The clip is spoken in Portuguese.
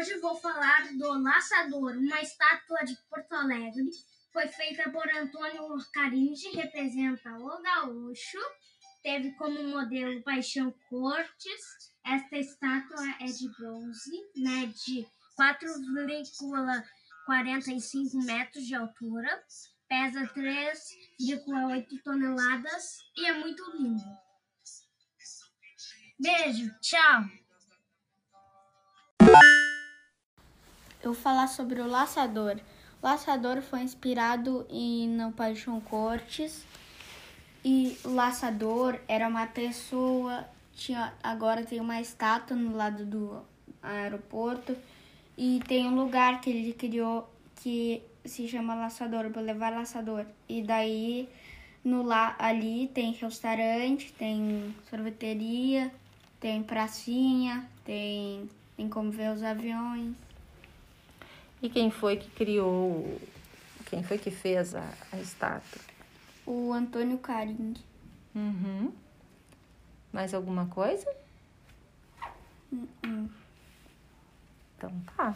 hoje vou falar do Laçador, uma estátua de Porto Alegre. Foi feita por Antônio Caringe, representa o gaúcho. Teve como modelo Paixão Cortes. Esta estátua é de bronze, mede 4,45 metros de altura, pesa 3,8 toneladas e é muito lindo. Beijo, tchau! Eu vou falar sobre o Laçador. O Laçador foi inspirado em no Paixão Cortes. E o Laçador era uma pessoa, tinha, agora tem uma estátua no lado do aeroporto e tem um lugar que ele criou que se chama Laçador, levar Laçador. E daí no lá ali tem restaurante, tem sorveteria, tem pracinha, tem tem como ver os aviões. E quem foi que criou, quem foi que fez a, a estátua? O Antônio Caring. Uhum. Mais alguma coisa? Hum, hum. Então tá.